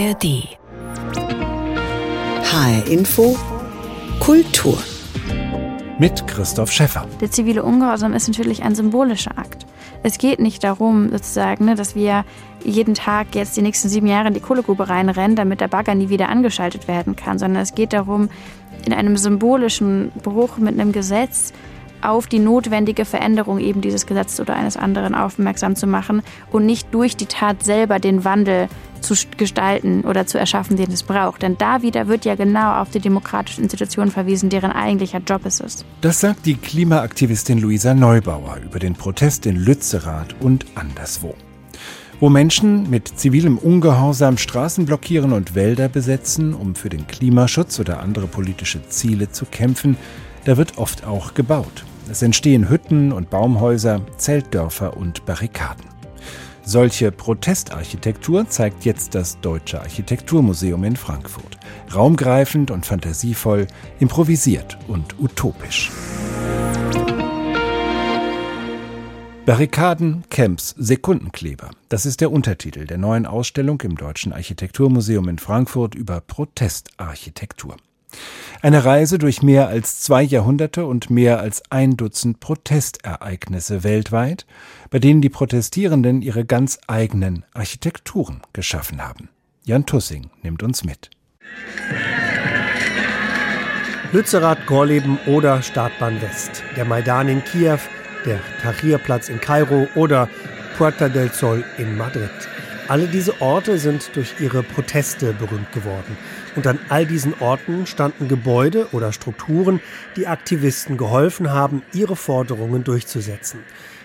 ARD. HR Info Kultur. Mit Christoph Schäffer. Der zivile Ungehorsam ist natürlich ein symbolischer Akt. Es geht nicht darum, sozusagen, ne, dass wir jeden Tag jetzt die nächsten sieben Jahre in die Kohlegrube reinrennen, damit der Bagger nie wieder angeschaltet werden kann, sondern es geht darum, in einem symbolischen Bruch mit einem Gesetz auf die notwendige Veränderung eben dieses Gesetzes oder eines anderen aufmerksam zu machen und nicht durch die Tat selber den Wandel zu gestalten oder zu erschaffen, den es braucht. Denn da wieder wird ja genau auf die demokratischen Institutionen verwiesen, deren eigentlicher Job es ist. Das sagt die Klimaaktivistin Luisa Neubauer über den Protest in Lützerath und anderswo. Wo Menschen mit zivilem Ungehorsam Straßen blockieren und Wälder besetzen, um für den Klimaschutz oder andere politische Ziele zu kämpfen, da wird oft auch gebaut. Es entstehen Hütten und Baumhäuser, Zeltdörfer und Barrikaden. Solche Protestarchitektur zeigt jetzt das Deutsche Architekturmuseum in Frankfurt. Raumgreifend und fantasievoll, improvisiert und utopisch. Barrikaden, Camps, Sekundenkleber. Das ist der Untertitel der neuen Ausstellung im Deutschen Architekturmuseum in Frankfurt über Protestarchitektur. Eine Reise durch mehr als zwei Jahrhunderte und mehr als ein Dutzend Protestereignisse weltweit, bei denen die Protestierenden ihre ganz eigenen Architekturen geschaffen haben. Jan Tussing nimmt uns mit. Lützerath, Gorleben oder Startbahn West, der Maidan in Kiew, der Tahrirplatz in Kairo oder Puerta del Sol in Madrid. Alle diese Orte sind durch ihre Proteste berühmt geworden. Und an all diesen Orten standen Gebäude oder Strukturen, die Aktivisten geholfen haben, ihre Forderungen durchzusetzen.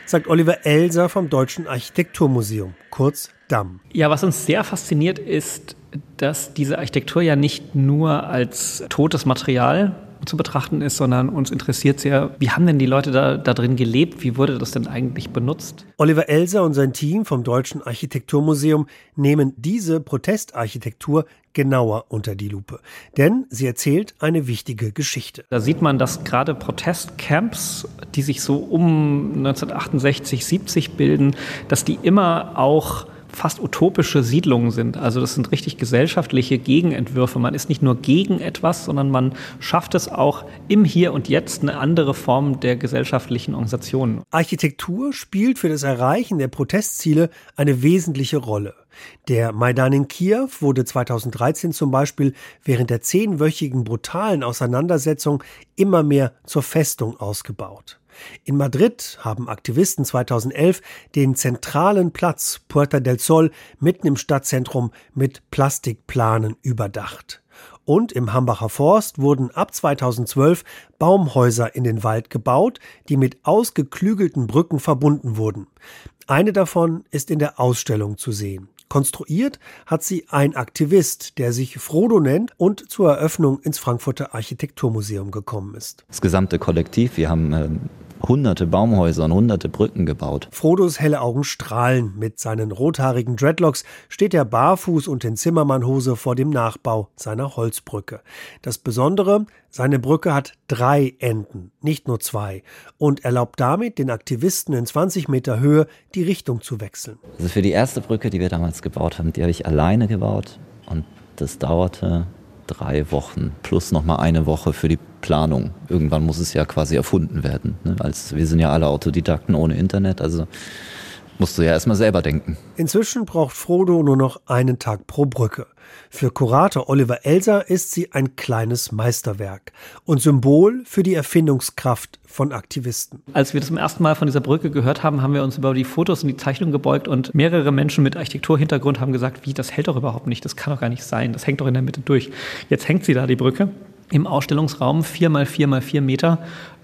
Sagt Oliver Elser vom Deutschen Architekturmuseum, kurz DAM. Ja, was uns sehr fasziniert ist, dass diese Architektur ja nicht nur als totes Material zu betrachten ist, sondern uns interessiert sehr, wie haben denn die Leute da, da drin gelebt? Wie wurde das denn eigentlich benutzt? Oliver Elser und sein Team vom Deutschen Architekturmuseum nehmen diese Protestarchitektur genauer unter die Lupe. Denn sie erzählt eine wichtige Geschichte. Da sieht man, dass gerade Protestcamps, die sich so um 1968, 70 bilden, dass die immer auch fast utopische Siedlungen sind. Also das sind richtig gesellschaftliche Gegenentwürfe. Man ist nicht nur gegen etwas, sondern man schafft es auch im Hier und Jetzt eine andere Form der gesellschaftlichen Organisation. Architektur spielt für das Erreichen der Protestziele eine wesentliche Rolle. Der Maidan in Kiew wurde 2013 zum Beispiel während der zehnwöchigen brutalen Auseinandersetzung immer mehr zur Festung ausgebaut. In Madrid haben Aktivisten 2011 den zentralen Platz Puerta del Sol mitten im Stadtzentrum mit Plastikplanen überdacht. Und im Hambacher Forst wurden ab 2012 Baumhäuser in den Wald gebaut, die mit ausgeklügelten Brücken verbunden wurden. Eine davon ist in der Ausstellung zu sehen. Konstruiert hat sie ein Aktivist, der sich Frodo nennt und zur Eröffnung ins Frankfurter Architekturmuseum gekommen ist. Das gesamte Kollektiv, wir haben äh, hunderte Baumhäuser und hunderte Brücken gebaut. Frodos helle Augen strahlen. Mit seinen rothaarigen Dreadlocks steht er barfuß und in Zimmermannhose vor dem Nachbau seiner Holzbrücke. Das Besondere, seine Brücke hat drei Enden, nicht nur zwei, und erlaubt damit den Aktivisten in 20 Meter Höhe die Richtung zu wechseln. Also für die erste Brücke, die wir damals gebaut haben, die habe ich alleine gebaut und das dauerte drei Wochen plus nochmal eine Woche für die Planung. Irgendwann muss es ja quasi erfunden werden. Ne? Als, wir sind ja alle Autodidakten ohne Internet, also musst du ja erstmal selber denken. Inzwischen braucht Frodo nur noch einen Tag pro Brücke. Für Kurator Oliver Elser ist sie ein kleines Meisterwerk und Symbol für die Erfindungskraft von Aktivisten. Als wir zum ersten Mal von dieser Brücke gehört haben, haben wir uns über die Fotos und die Zeichnungen gebeugt und mehrere Menschen mit Architekturhintergrund haben gesagt, wie, das hält doch überhaupt nicht, das kann doch gar nicht sein, das hängt doch in der Mitte durch. Jetzt hängt sie da, die Brücke, im Ausstellungsraum, vier mal vier mal vier Meter,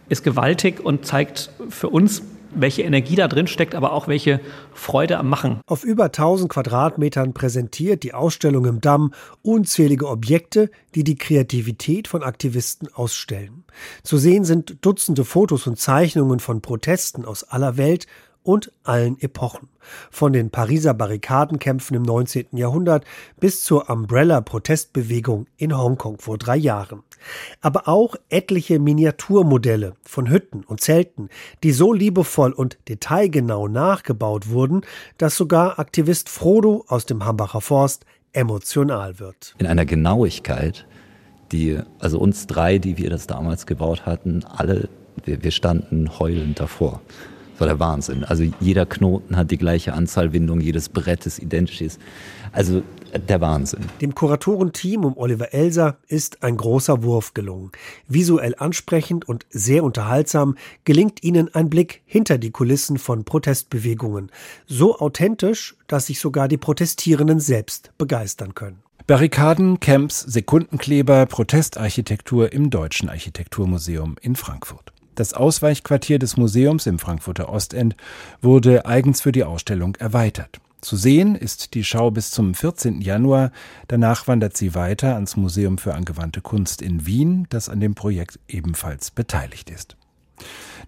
ist gewaltig und zeigt für uns welche Energie da drin steckt, aber auch welche Freude am Machen. Auf über 1000 Quadratmetern präsentiert die Ausstellung im Damm unzählige Objekte, die die Kreativität von Aktivisten ausstellen. Zu sehen sind Dutzende Fotos und Zeichnungen von Protesten aus aller Welt und allen Epochen. Von den Pariser Barrikadenkämpfen im 19. Jahrhundert bis zur Umbrella-Protestbewegung in Hongkong vor drei Jahren. Aber auch etliche Miniaturmodelle von Hütten und Zelten, die so liebevoll und detailgenau nachgebaut wurden, dass sogar Aktivist Frodo aus dem Hambacher Forst emotional wird. In einer Genauigkeit, die, also uns drei, die wir das damals gebaut hatten, alle, wir, wir standen heulend davor. Das war der Wahnsinn. Also jeder Knoten hat die gleiche Anzahl Windungen, jedes Brett ist identisch. Also der Wahnsinn. Dem Kuratorenteam um Oliver Elser ist ein großer Wurf gelungen. Visuell ansprechend und sehr unterhaltsam gelingt ihnen ein Blick hinter die Kulissen von Protestbewegungen. So authentisch, dass sich sogar die Protestierenden selbst begeistern können. Barrikaden, Camps, Sekundenkleber, Protestarchitektur im Deutschen Architekturmuseum in Frankfurt. Das Ausweichquartier des Museums im Frankfurter Ostend wurde eigens für die Ausstellung erweitert. Zu sehen ist die Schau bis zum 14. Januar. Danach wandert sie weiter ans Museum für angewandte Kunst in Wien, das an dem Projekt ebenfalls beteiligt ist.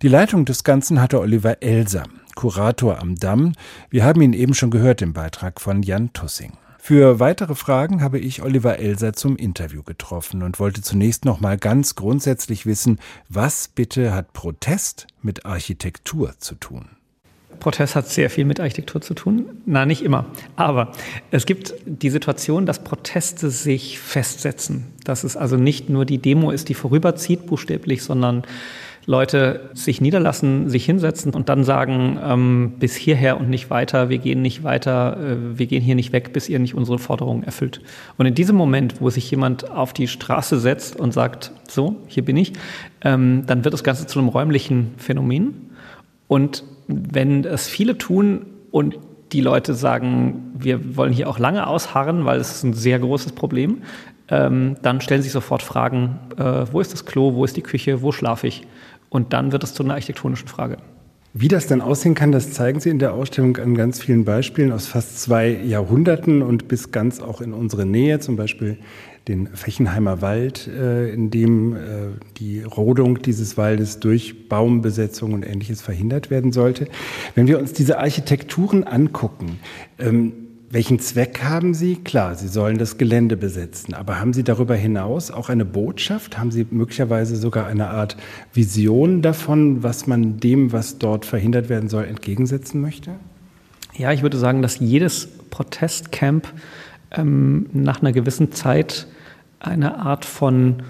Die Leitung des Ganzen hatte Oliver Elser, Kurator am Damm. Wir haben ihn eben schon gehört im Beitrag von Jan Tussing. Für weitere Fragen habe ich Oliver Elser zum Interview getroffen und wollte zunächst noch mal ganz grundsätzlich wissen, was bitte hat Protest mit Architektur zu tun? Protest hat sehr viel mit Architektur zu tun. Na, nicht immer. Aber es gibt die Situation, dass Proteste sich festsetzen. Dass es also nicht nur die Demo ist, die vorüberzieht, buchstäblich, sondern Leute sich niederlassen, sich hinsetzen und dann sagen, ähm, bis hierher und nicht weiter, wir gehen nicht weiter, äh, wir gehen hier nicht weg, bis ihr nicht unsere Forderungen erfüllt. Und in diesem Moment, wo sich jemand auf die Straße setzt und sagt, so, hier bin ich, ähm, dann wird das Ganze zu einem räumlichen Phänomen. Und wenn es viele tun und die Leute sagen, wir wollen hier auch lange ausharren, weil es ist ein sehr großes Problem, ähm, dann stellen sich sofort Fragen, äh, wo ist das Klo, wo ist die Küche, wo schlafe ich? Und dann wird es zu einer architektonischen Frage. Wie das dann aussehen kann, das zeigen Sie in der Ausstellung an ganz vielen Beispielen aus fast zwei Jahrhunderten und bis ganz auch in unsere Nähe, zum Beispiel den Fechenheimer Wald, äh, in dem äh, die Rodung dieses Waldes durch Baumbesetzung und ähnliches verhindert werden sollte. Wenn wir uns diese Architekturen angucken, ähm, welchen Zweck haben Sie? Klar, Sie sollen das Gelände besetzen, aber haben Sie darüber hinaus auch eine Botschaft? Haben Sie möglicherweise sogar eine Art Vision davon, was man dem, was dort verhindert werden soll, entgegensetzen möchte? Ja, ich würde sagen, dass jedes Protestcamp ähm, nach einer gewissen Zeit eine Art von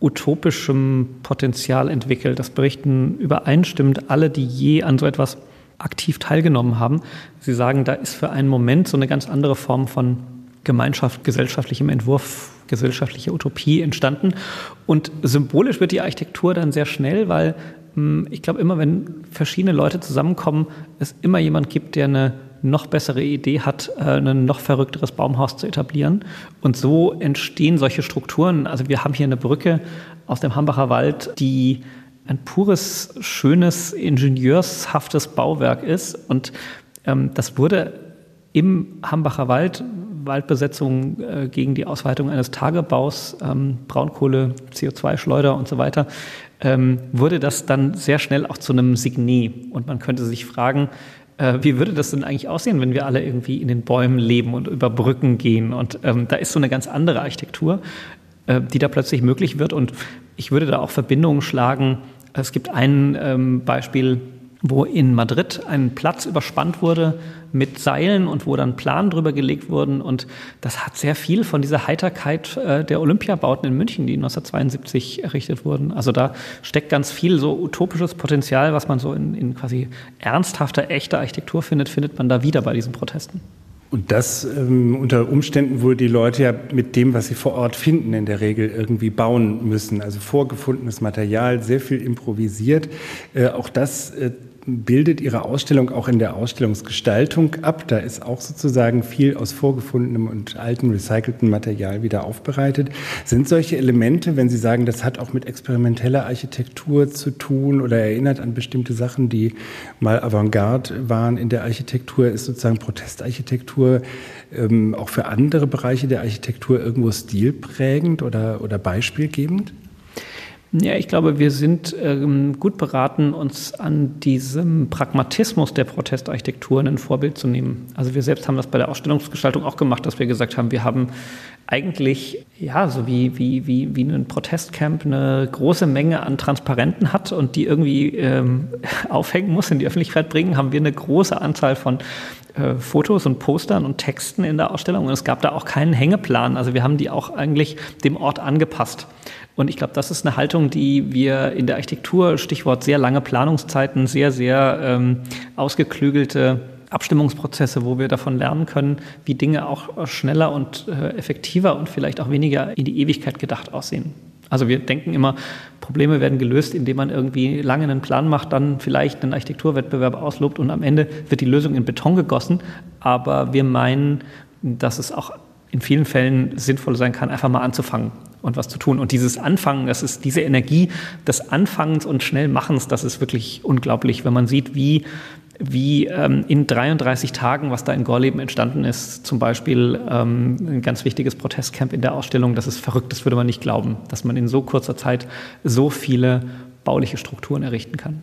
utopischem Potenzial entwickelt. Das berichten übereinstimmend alle, die je an so etwas aktiv teilgenommen haben. Sie sagen, da ist für einen Moment so eine ganz andere Form von Gemeinschaft, gesellschaftlichem Entwurf, gesellschaftliche Utopie entstanden. Und symbolisch wird die Architektur dann sehr schnell, weil hm, ich glaube, immer wenn verschiedene Leute zusammenkommen, es immer jemand gibt, der eine noch bessere Idee hat, äh, ein noch verrückteres Baumhaus zu etablieren. Und so entstehen solche Strukturen. Also wir haben hier eine Brücke aus dem Hambacher Wald, die ein pures, schönes, ingenieurshaftes Bauwerk ist. Und ähm, das wurde im Hambacher Wald, Waldbesetzung äh, gegen die Ausweitung eines Tagebaus, ähm, Braunkohle, CO2-Schleuder und so weiter, ähm, wurde das dann sehr schnell auch zu einem Signet. Und man könnte sich fragen, äh, wie würde das denn eigentlich aussehen, wenn wir alle irgendwie in den Bäumen leben und über Brücken gehen? Und ähm, da ist so eine ganz andere Architektur, äh, die da plötzlich möglich wird. Und ich würde da auch Verbindungen schlagen. Es gibt ein ähm, Beispiel, wo in Madrid ein Platz überspannt wurde mit Seilen und wo dann Planen drüber gelegt wurden. Und das hat sehr viel von dieser Heiterkeit äh, der Olympiabauten in München, die 1972 errichtet wurden. Also da steckt ganz viel so utopisches Potenzial, was man so in, in quasi ernsthafter, echter Architektur findet, findet man da wieder bei diesen Protesten. Und das ähm, unter Umständen, wo die Leute ja mit dem, was sie vor Ort finden, in der Regel irgendwie bauen müssen. Also vorgefundenes Material, sehr viel improvisiert. Äh, auch das äh, bildet Ihre Ausstellung auch in der Ausstellungsgestaltung ab. Da ist auch sozusagen viel aus vorgefundenem und alten recycelten Material wieder aufbereitet. Sind solche Elemente, wenn Sie sagen, das hat auch mit experimenteller Architektur zu tun oder erinnert an bestimmte Sachen, die mal Avantgarde waren in der Architektur, ist sozusagen Protestarchitektur ähm, auch für andere Bereiche der Architektur irgendwo stilprägend oder, oder beispielgebend? Ja, ich glaube, wir sind ähm, gut beraten, uns an diesem Pragmatismus der Protestarchitekturen ein Vorbild zu nehmen. Also wir selbst haben das bei der Ausstellungsgestaltung auch gemacht, dass wir gesagt haben, wir haben eigentlich, ja, so wie, wie, wie, wie ein Protestcamp eine große Menge an Transparenten hat und die irgendwie ähm, aufhängen muss, in die Öffentlichkeit bringen, haben wir eine große Anzahl von äh, Fotos und Postern und Texten in der Ausstellung und es gab da auch keinen Hängeplan. Also wir haben die auch eigentlich dem Ort angepasst. Und ich glaube, das ist eine Haltung, die wir in der Architektur, Stichwort sehr lange Planungszeiten, sehr, sehr ähm, ausgeklügelte Abstimmungsprozesse, wo wir davon lernen können, wie Dinge auch schneller und äh, effektiver und vielleicht auch weniger in die Ewigkeit gedacht aussehen. Also wir denken immer, Probleme werden gelöst, indem man irgendwie lange einen Plan macht, dann vielleicht einen Architekturwettbewerb auslobt und am Ende wird die Lösung in Beton gegossen. Aber wir meinen, dass es auch in vielen Fällen sinnvoll sein kann, einfach mal anzufangen und was zu tun. Und dieses Anfangen, das ist diese Energie des Anfangens und Schnellmachens, das ist wirklich unglaublich, wenn man sieht, wie wie ähm, in 33 Tagen, was da in Gorleben entstanden ist, zum Beispiel ähm, ein ganz wichtiges Protestcamp in der Ausstellung, das ist verrückt, das würde man nicht glauben, dass man in so kurzer Zeit so viele bauliche Strukturen errichten kann.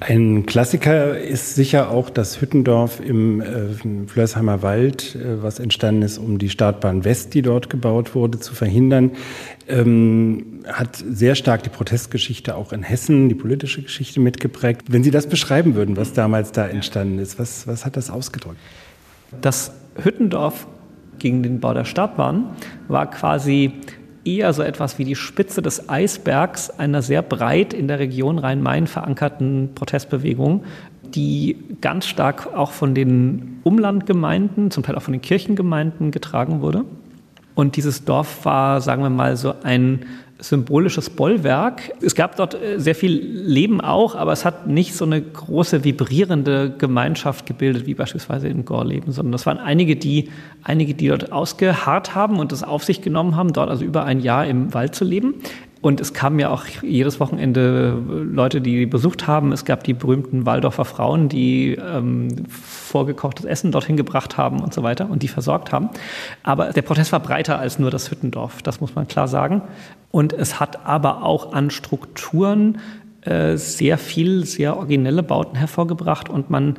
Ein Klassiker ist sicher auch das Hüttendorf im äh, Flörsheimer Wald, äh, was entstanden ist, um die Startbahn West, die dort gebaut wurde, zu verhindern. Ähm, hat sehr stark die Protestgeschichte auch in Hessen, die politische Geschichte mitgeprägt. Wenn Sie das beschreiben würden, was damals da entstanden ist, was, was hat das ausgedrückt? Das Hüttendorf gegen den Bau der Startbahn war quasi eher so etwas wie die Spitze des Eisbergs einer sehr breit in der Region Rhein-Main verankerten Protestbewegung, die ganz stark auch von den Umlandgemeinden, zum Teil auch von den Kirchengemeinden getragen wurde. Und dieses Dorf war, sagen wir mal, so ein symbolisches Bollwerk. Es gab dort äh, sehr viel Leben auch, aber es hat nicht so eine große vibrierende Gemeinschaft gebildet wie beispielsweise in Gorleben, sondern das waren einige, die einige, die dort ausgeharrt haben und es auf sich genommen haben, dort also über ein Jahr im Wald zu leben. Und es kamen ja auch jedes Wochenende Leute, die besucht haben. Es gab die berühmten Waldorfer Frauen, die ähm, vorgekochtes Essen dorthin gebracht haben und so weiter und die versorgt haben. Aber der Protest war breiter als nur das Hüttendorf, das muss man klar sagen. Und es hat aber auch an Strukturen äh, sehr viel, sehr originelle Bauten hervorgebracht und man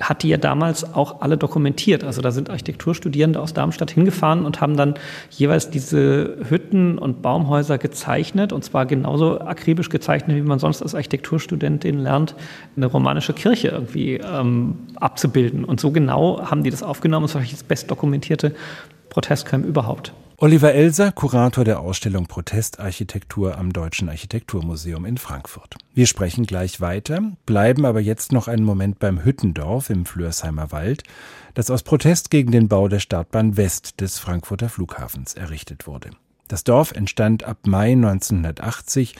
hat die ja damals auch alle dokumentiert. Also da sind Architekturstudierende aus Darmstadt hingefahren und haben dann jeweils diese Hütten und Baumhäuser gezeichnet und zwar genauso akribisch gezeichnet, wie man sonst als Architekturstudentin lernt, eine romanische Kirche irgendwie ähm, abzubilden. Und so genau haben die das aufgenommen. Das war das best dokumentierte Protestcamp überhaupt. Oliver Elser, Kurator der Ausstellung Protestarchitektur am Deutschen Architekturmuseum in Frankfurt. Wir sprechen gleich weiter, bleiben aber jetzt noch einen Moment beim Hüttendorf im Flörsheimer Wald, das aus Protest gegen den Bau der Startbahn West des Frankfurter Flughafens errichtet wurde. Das Dorf entstand ab Mai 1980.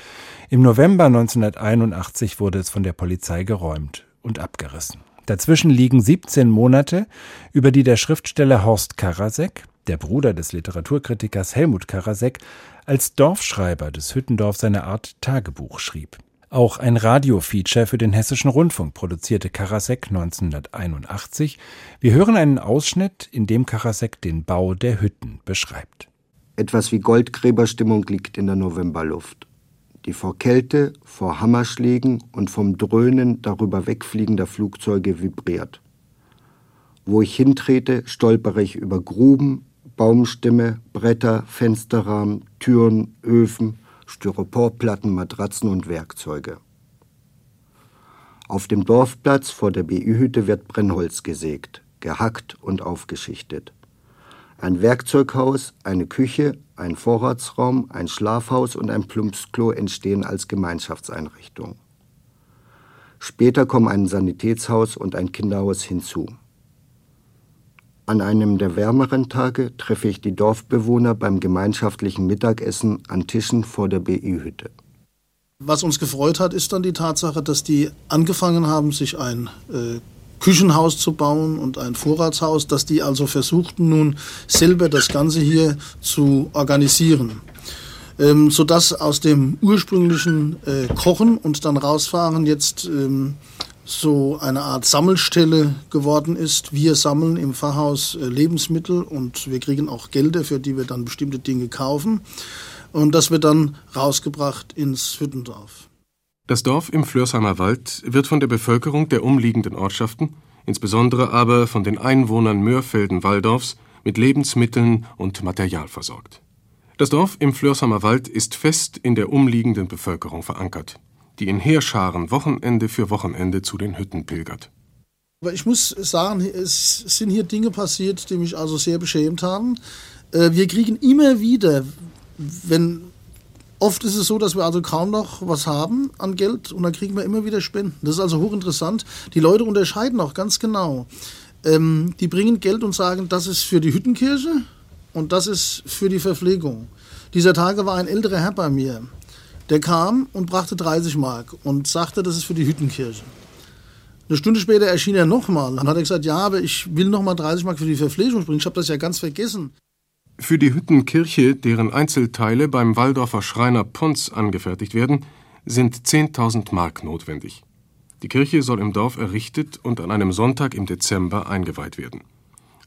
Im November 1981 wurde es von der Polizei geräumt und abgerissen. Dazwischen liegen 17 Monate, über die der Schriftsteller Horst Karasek der Bruder des Literaturkritikers Helmut Karasek, als Dorfschreiber des Hüttendorf seine Art Tagebuch schrieb. Auch ein Radiofeature für den Hessischen Rundfunk produzierte Karasek 1981. Wir hören einen Ausschnitt, in dem Karasek den Bau der Hütten beschreibt. Etwas wie Goldgräberstimmung liegt in der Novemberluft, die vor Kälte, vor Hammerschlägen und vom Dröhnen darüber wegfliegender Flugzeuge vibriert. Wo ich hintrete, stolpere ich über Gruben, Baumstämme, Bretter, Fensterrahmen, Türen, Öfen, Styroporplatten, Matratzen und Werkzeuge. Auf dem Dorfplatz vor der BÜ-Hütte wird Brennholz gesägt, gehackt und aufgeschichtet. Ein Werkzeughaus, eine Küche, ein Vorratsraum, ein Schlafhaus und ein Plumpsklo entstehen als Gemeinschaftseinrichtung. Später kommen ein Sanitätshaus und ein Kinderhaus hinzu. An einem der wärmeren Tage treffe ich die Dorfbewohner beim gemeinschaftlichen Mittagessen an Tischen vor der BI-Hütte. Was uns gefreut hat, ist dann die Tatsache, dass die angefangen haben, sich ein äh, Küchenhaus zu bauen und ein Vorratshaus, dass die also versuchten nun selber das Ganze hier zu organisieren. Ähm, sodass aus dem ursprünglichen äh, Kochen und dann rausfahren jetzt ähm, so eine Art Sammelstelle geworden ist. Wir sammeln im Pfarrhaus äh, Lebensmittel und wir kriegen auch Gelder, für die wir dann bestimmte Dinge kaufen. Und das wird dann rausgebracht ins Hüttendorf. Das Dorf im Flörsheimer Wald wird von der Bevölkerung der umliegenden Ortschaften, insbesondere aber von den Einwohnern Mörfelden-Walldorfs, mit Lebensmitteln und Material versorgt. Das Dorf im Flörsheimer Wald ist fest in der umliegenden Bevölkerung verankert die in Heerscharen Wochenende für Wochenende zu den Hütten pilgert. Aber ich muss sagen, es sind hier Dinge passiert, die mich also sehr beschämt haben. Äh, wir kriegen immer wieder, wenn Oft ist es so, dass wir also kaum noch was haben an Geld und dann kriegen wir immer wieder Spenden. Das ist also hochinteressant. Die Leute unterscheiden auch ganz genau. Ähm, die bringen Geld und sagen, das ist für die Hüttenkirche und das ist für die Verpflegung. Dieser Tage war ein älterer Herr bei mir. Der kam und brachte 30 Mark und sagte, das ist für die Hüttenkirche. Eine Stunde später erschien er nochmal. Dann hat er gesagt, ja, aber ich will nochmal 30 Mark für die Verpflegung bringen. Ich habe das ja ganz vergessen. Für die Hüttenkirche, deren Einzelteile beim Waldorfer Schreiner Pons angefertigt werden, sind 10.000 Mark notwendig. Die Kirche soll im Dorf errichtet und an einem Sonntag im Dezember eingeweiht werden.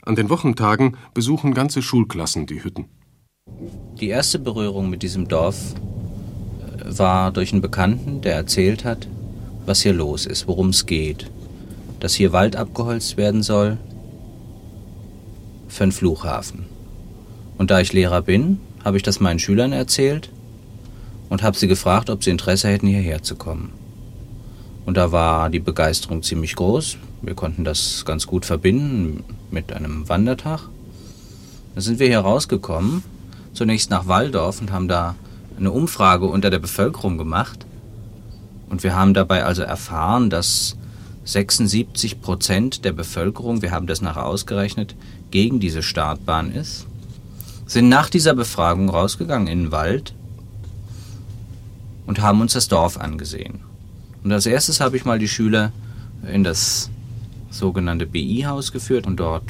An den Wochentagen besuchen ganze Schulklassen die Hütten. Die erste Berührung mit diesem Dorf war durch einen Bekannten, der erzählt hat, was hier los ist, worum es geht. Dass hier Wald abgeholzt werden soll für einen Flughafen. Und da ich Lehrer bin, habe ich das meinen Schülern erzählt und habe sie gefragt, ob sie Interesse hätten, hierher zu kommen. Und da war die Begeisterung ziemlich groß. Wir konnten das ganz gut verbinden mit einem Wandertag. Dann sind wir hier rausgekommen, zunächst nach Waldorf und haben da eine Umfrage unter der Bevölkerung gemacht. Und wir haben dabei also erfahren, dass 76 Prozent der Bevölkerung, wir haben das nachher ausgerechnet, gegen diese Startbahn ist, sind nach dieser Befragung rausgegangen in den Wald und haben uns das Dorf angesehen. Und als erstes habe ich mal die Schüler in das sogenannte BI-Haus geführt und dort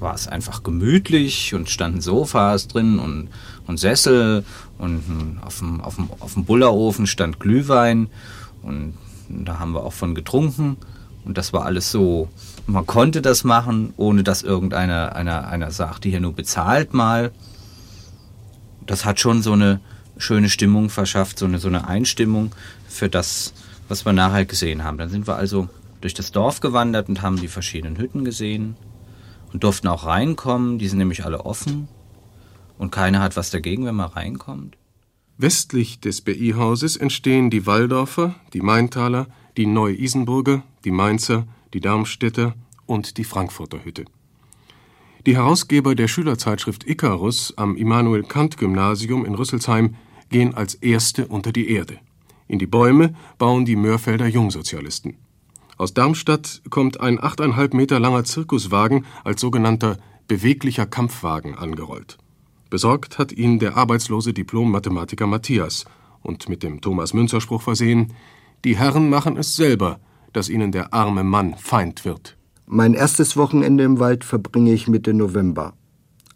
war es einfach gemütlich und standen Sofas drin und, und Sessel und auf dem, auf, dem, auf dem Bullerofen stand Glühwein und da haben wir auch von getrunken und das war alles so, man konnte das machen, ohne dass irgendeiner einer, einer sagte, hier nur bezahlt mal. Das hat schon so eine schöne Stimmung verschafft, so eine, so eine Einstimmung für das, was wir nachher gesehen haben. Dann sind wir also durch das Dorf gewandert und haben die verschiedenen Hütten gesehen und durften auch reinkommen. Die sind nämlich alle offen und keiner hat was dagegen, wenn man reinkommt. Westlich des BI-Hauses entstehen die Waldorfer, die Maintaler, die Neu-Isenburger, die Mainzer, die Darmstädter und die Frankfurter Hütte. Die Herausgeber der Schülerzeitschrift Icarus am Immanuel Kant Gymnasium in Rüsselsheim gehen als Erste unter die Erde. In die Bäume bauen die Mörfelder Jungsozialisten. Aus Darmstadt kommt ein achteinhalb Meter langer Zirkuswagen als sogenannter beweglicher Kampfwagen angerollt. Besorgt hat ihn der arbeitslose Diplom-Mathematiker Matthias und mit dem Thomas-Münzer-Spruch versehen: Die Herren machen es selber, dass ihnen der arme Mann Feind wird. Mein erstes Wochenende im Wald verbringe ich Mitte November.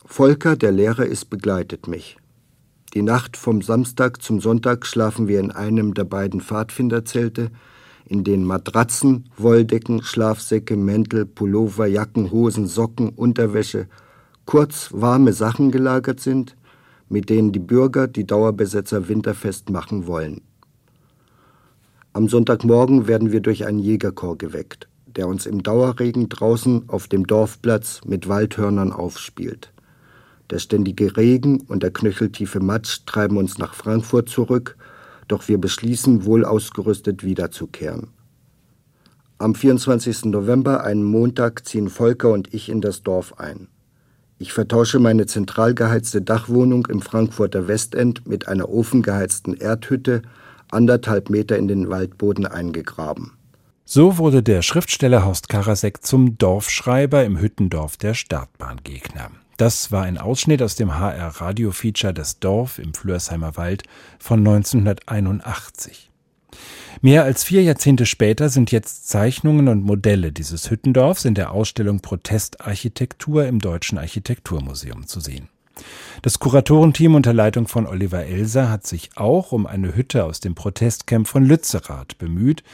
Volker, der Lehrer ist, begleitet mich. Die Nacht vom Samstag zum Sonntag schlafen wir in einem der beiden Pfadfinderzelte, in denen Matratzen, Wolldecken, Schlafsäcke, Mäntel, Pullover, Jacken, Hosen, Socken, Unterwäsche, kurz warme Sachen gelagert sind, mit denen die Bürger die Dauerbesetzer winterfest machen wollen. Am Sonntagmorgen werden wir durch einen Jägerchor geweckt, der uns im Dauerregen draußen auf dem Dorfplatz mit Waldhörnern aufspielt. Der ständige Regen und der knöcheltiefe Matsch treiben uns nach Frankfurt zurück, doch wir beschließen, wohl ausgerüstet wiederzukehren. Am 24. November, einen Montag, ziehen Volker und ich in das Dorf ein. Ich vertausche meine zentral geheizte Dachwohnung im Frankfurter Westend mit einer ofengeheizten Erdhütte, anderthalb Meter in den Waldboden eingegraben. So wurde der Schriftsteller Horst Karasek zum Dorfschreiber im Hüttendorf der Startbahngegner. Das war ein Ausschnitt aus dem HR-Radio-Feature Das Dorf im Flörsheimer Wald von 1981. Mehr als vier Jahrzehnte später sind jetzt Zeichnungen und Modelle dieses Hüttendorfs in der Ausstellung Protestarchitektur im Deutschen Architekturmuseum zu sehen. Das Kuratorenteam unter Leitung von Oliver Elser hat sich auch um eine Hütte aus dem Protestcamp von Lützerath bemüht,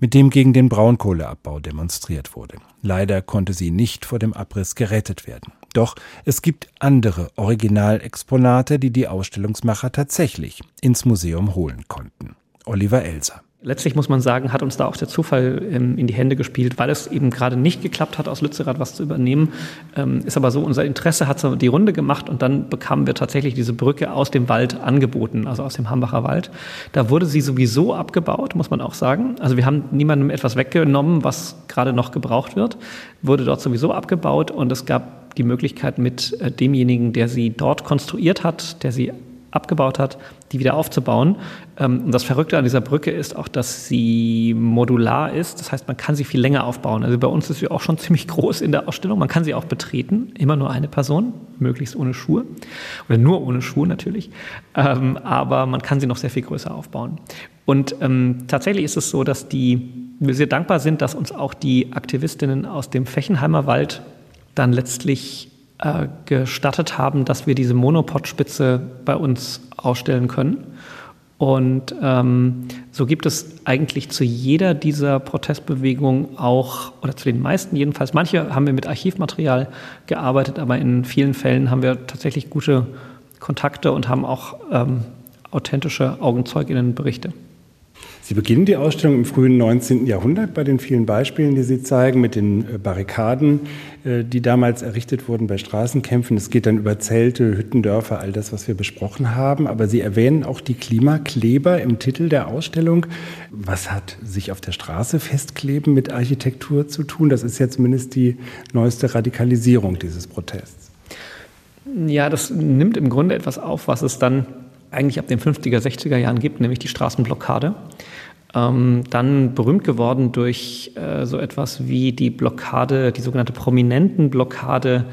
mit dem gegen den Braunkohleabbau demonstriert wurde. Leider konnte sie nicht vor dem Abriss gerettet werden. Doch es gibt andere Originalexponate, die die Ausstellungsmacher tatsächlich ins Museum holen konnten. Oliver Elser. Letztlich muss man sagen, hat uns da auch der Zufall ähm, in die Hände gespielt, weil es eben gerade nicht geklappt hat, aus Lützerath was zu übernehmen. Ähm, ist aber so, unser Interesse hat so die Runde gemacht und dann bekamen wir tatsächlich diese Brücke aus dem Wald angeboten, also aus dem Hambacher Wald. Da wurde sie sowieso abgebaut, muss man auch sagen. Also wir haben niemandem etwas weggenommen, was gerade noch gebraucht wird, wurde dort sowieso abgebaut und es gab die Möglichkeit mit äh, demjenigen, der sie dort konstruiert hat, der sie abgebaut hat, die wieder aufzubauen. Ähm, und das Verrückte an dieser Brücke ist auch, dass sie modular ist. Das heißt, man kann sie viel länger aufbauen. Also bei uns ist sie auch schon ziemlich groß in der Ausstellung. Man kann sie auch betreten, immer nur eine Person, möglichst ohne Schuhe. Oder nur ohne Schuhe natürlich. Ähm, aber man kann sie noch sehr viel größer aufbauen. Und ähm, tatsächlich ist es so, dass die, wir sehr dankbar sind, dass uns auch die Aktivistinnen aus dem Fechenheimer Wald dann letztlich äh, gestattet haben, dass wir diese Monopod-Spitze bei uns ausstellen können. Und ähm, so gibt es eigentlich zu jeder dieser Protestbewegungen auch, oder zu den meisten jedenfalls, manche haben wir mit Archivmaterial gearbeitet, aber in vielen Fällen haben wir tatsächlich gute Kontakte und haben auch ähm, authentische Augenzeuginnenberichte. Sie beginnen die Ausstellung im frühen 19. Jahrhundert bei den vielen Beispielen, die Sie zeigen, mit den äh, Barrikaden, äh, die damals errichtet wurden bei Straßenkämpfen. Es geht dann über Zelte, Hüttendörfer, all das, was wir besprochen haben. Aber Sie erwähnen auch die Klimakleber im Titel der Ausstellung. Was hat sich auf der Straße festkleben mit Architektur zu tun? Das ist ja zumindest die neueste Radikalisierung dieses Protests. Ja, das nimmt im Grunde etwas auf, was es dann eigentlich ab den 50er, 60er Jahren gibt, nämlich die Straßenblockade. Ähm, dann berühmt geworden durch äh, so etwas wie die Blockade, die sogenannte prominenten Blockade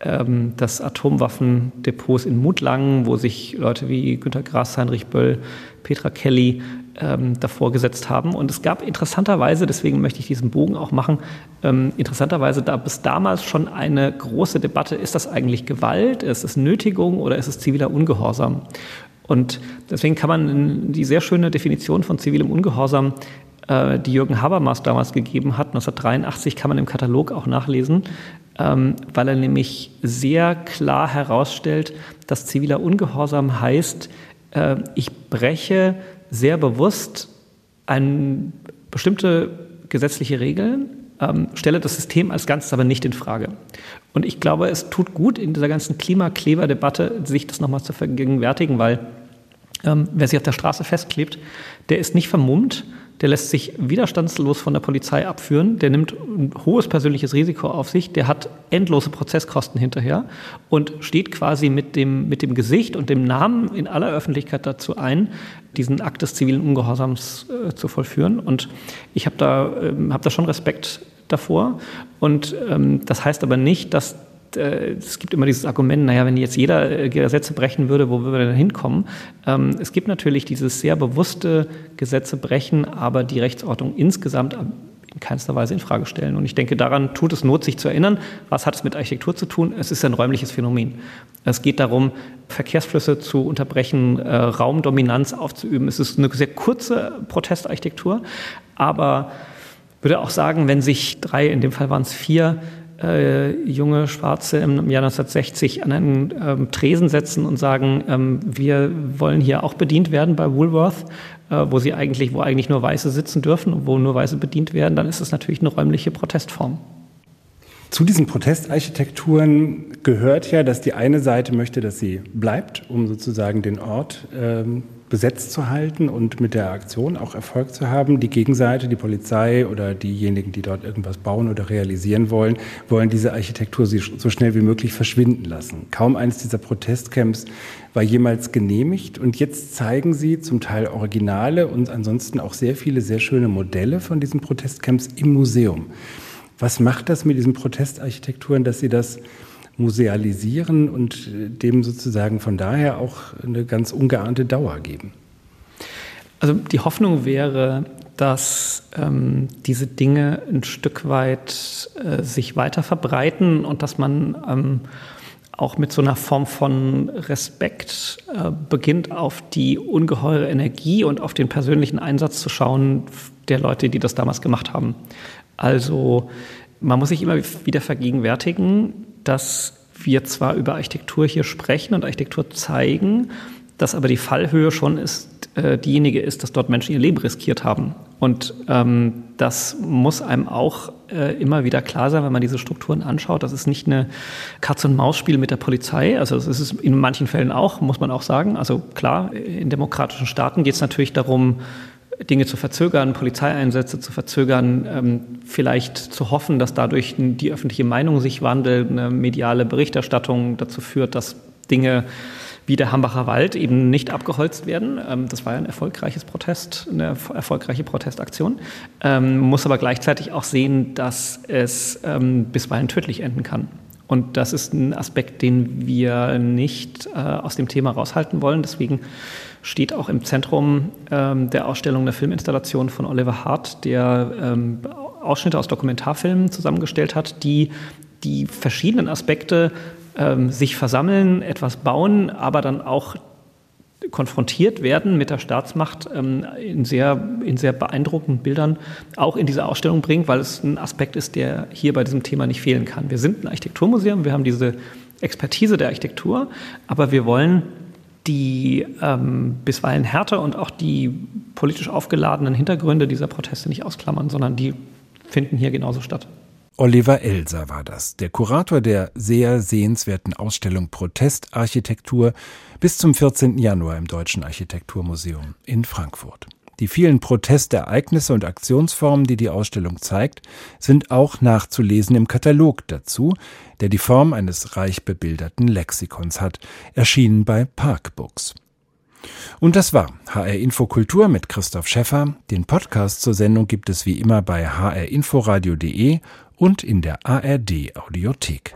ähm, des Atomwaffendepots in Mutlangen, wo sich Leute wie Günter Grass, Heinrich Böll, Petra Kelly ähm, davor gesetzt haben. Und es gab interessanterweise, deswegen möchte ich diesen Bogen auch machen, ähm, interessanterweise da bis damals schon eine große Debatte, ist das eigentlich Gewalt, ist es Nötigung oder ist es ziviler Ungehorsam? Und deswegen kann man die sehr schöne Definition von zivilem Ungehorsam, äh, die Jürgen Habermas damals gegeben hat, 1983, kann man im Katalog auch nachlesen, ähm, weil er nämlich sehr klar herausstellt, dass ziviler Ungehorsam heißt, äh, ich breche sehr bewusst eine bestimmte gesetzliche Regeln, ähm, stelle das System als Ganzes aber nicht in Frage. Und ich glaube, es tut gut in dieser ganzen Klimakleberdebatte, sich das nochmal zu vergegenwärtigen, weil ähm, wer sich auf der Straße festklebt, der ist nicht vermummt, der lässt sich widerstandslos von der Polizei abführen, der nimmt ein hohes persönliches Risiko auf sich, der hat endlose Prozesskosten hinterher und steht quasi mit dem, mit dem Gesicht und dem Namen in aller Öffentlichkeit dazu ein, diesen Akt des zivilen Ungehorsams äh, zu vollführen. Und ich habe da, äh, hab da schon Respekt davor. Und ähm, das heißt aber nicht, dass es gibt immer dieses Argument, naja, wenn jetzt jeder äh, Gesetze brechen würde, wo würden wir denn hinkommen? Ähm, es gibt natürlich dieses sehr bewusste Gesetze brechen, aber die Rechtsordnung insgesamt in keinster Weise in Frage stellen. Und ich denke, daran tut es Not, sich zu erinnern, was hat es mit Architektur zu tun? Es ist ein räumliches Phänomen. Es geht darum, Verkehrsflüsse zu unterbrechen, äh, Raumdominanz aufzuüben. Es ist eine sehr kurze Protestarchitektur, aber würde auch sagen, wenn sich drei, in dem Fall waren es vier, äh, junge Schwarze im Jahr 1960 an einen ähm, Tresen setzen und sagen, ähm, wir wollen hier auch bedient werden bei Woolworth, äh, wo sie eigentlich, wo eigentlich nur Weiße sitzen dürfen und wo nur Weiße bedient werden, dann ist es natürlich eine räumliche Protestform. Zu diesen Protestarchitekturen gehört ja, dass die eine Seite möchte, dass sie bleibt, um sozusagen den Ort ähm, besetzt zu halten und mit der Aktion auch Erfolg zu haben. Die Gegenseite, die Polizei oder diejenigen, die dort irgendwas bauen oder realisieren wollen, wollen diese Architektur so schnell wie möglich verschwinden lassen. Kaum eines dieser Protestcamps war jemals genehmigt und jetzt zeigen sie zum Teil Originale und ansonsten auch sehr viele sehr schöne Modelle von diesen Protestcamps im Museum. Was macht das mit diesen Protestarchitekturen, dass sie das musealisieren und dem sozusagen von daher auch eine ganz ungeahnte Dauer geben? Also die Hoffnung wäre, dass ähm, diese Dinge ein Stück weit äh, sich weiter verbreiten und dass man ähm, auch mit so einer Form von Respekt äh, beginnt, auf die ungeheure Energie und auf den persönlichen Einsatz zu schauen der Leute, die das damals gemacht haben. Also man muss sich immer wieder vergegenwärtigen, dass wir zwar über Architektur hier sprechen und Architektur zeigen, dass aber die Fallhöhe schon ist, äh, diejenige ist, dass dort Menschen ihr Leben riskiert haben. Und ähm, das muss einem auch äh, immer wieder klar sein, wenn man diese Strukturen anschaut. Das ist nicht eine Katz-und-Maus-Spiel mit der Polizei. Also das ist es in manchen Fällen auch, muss man auch sagen. Also klar, in demokratischen Staaten geht es natürlich darum, Dinge zu verzögern, Polizeieinsätze zu verzögern, ähm, vielleicht zu hoffen, dass dadurch die öffentliche Meinung sich wandelt, eine mediale Berichterstattung dazu führt, dass Dinge wie der Hambacher Wald eben nicht abgeholzt werden. Ähm, das war ja ein erfolgreiches Protest, eine erfolgreiche Protestaktion. Ähm, man muss aber gleichzeitig auch sehen, dass es bisweilen tödlich enden kann. Und das ist ein Aspekt, den wir nicht äh, aus dem Thema raushalten wollen. Deswegen steht auch im Zentrum ähm, der Ausstellung eine Filminstallation von Oliver Hart, der ähm, Ausschnitte aus Dokumentarfilmen zusammengestellt hat, die die verschiedenen Aspekte ähm, sich versammeln, etwas bauen, aber dann auch konfrontiert werden mit der Staatsmacht ähm, in, sehr, in sehr beeindruckenden Bildern auch in diese Ausstellung bringt, weil es ein Aspekt ist, der hier bei diesem Thema nicht fehlen kann. Wir sind ein Architekturmuseum, wir haben diese Expertise der Architektur, aber wir wollen die ähm, bisweilen Härte und auch die politisch aufgeladenen Hintergründe dieser Proteste nicht ausklammern, sondern die finden hier genauso statt. Oliver Elser war das, der Kurator der sehr sehenswerten Ausstellung Protestarchitektur bis zum 14. Januar im Deutschen Architekturmuseum in Frankfurt. Die vielen Protestereignisse und Aktionsformen, die die Ausstellung zeigt, sind auch nachzulesen im Katalog dazu, der die Form eines reich bebilderten Lexikons hat, erschienen bei Parkbooks. Und das war HR Infokultur mit Christoph Schäffer. Den Podcast zur Sendung gibt es wie immer bei hrinforadio.de und in der ARD Audiothek.